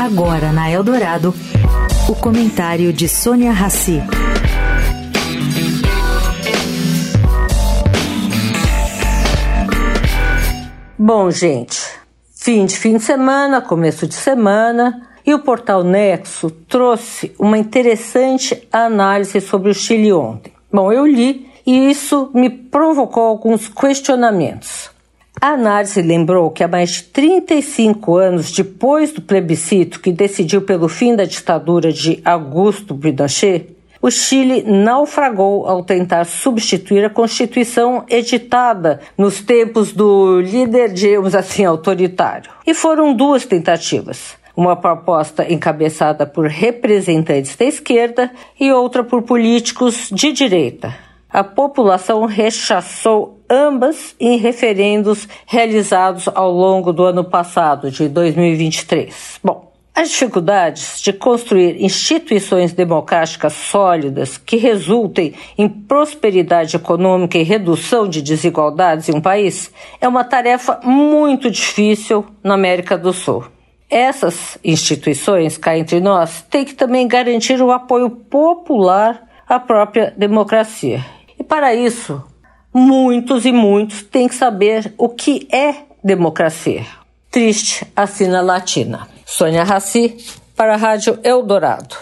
Agora na Eldorado, o comentário de Sônia Rassi. Bom, gente, fim de fim de semana, começo de semana, e o portal Nexo trouxe uma interessante análise sobre o Chile ontem. Bom, eu li e isso me provocou alguns questionamentos. A análise lembrou que há mais de 35 anos depois do plebiscito que decidiu pelo fim da ditadura de Augusto Pinochet, o Chile naufragou ao tentar substituir a Constituição editada nos tempos do líder, digamos assim, autoritário. E foram duas tentativas. Uma proposta encabeçada por representantes da esquerda e outra por políticos de direita. A população rechaçou ambas em referendos realizados ao longo do ano passado, de 2023. Bom, as dificuldades de construir instituições democráticas sólidas que resultem em prosperidade econômica e redução de desigualdades em um país é uma tarefa muito difícil na América do Sul. Essas instituições, cá entre nós, têm que também garantir o apoio popular à própria democracia. E para isso, muitos e muitos têm que saber o que é democracia. Triste assina latina. Sônia Raci, para a Rádio Eldorado.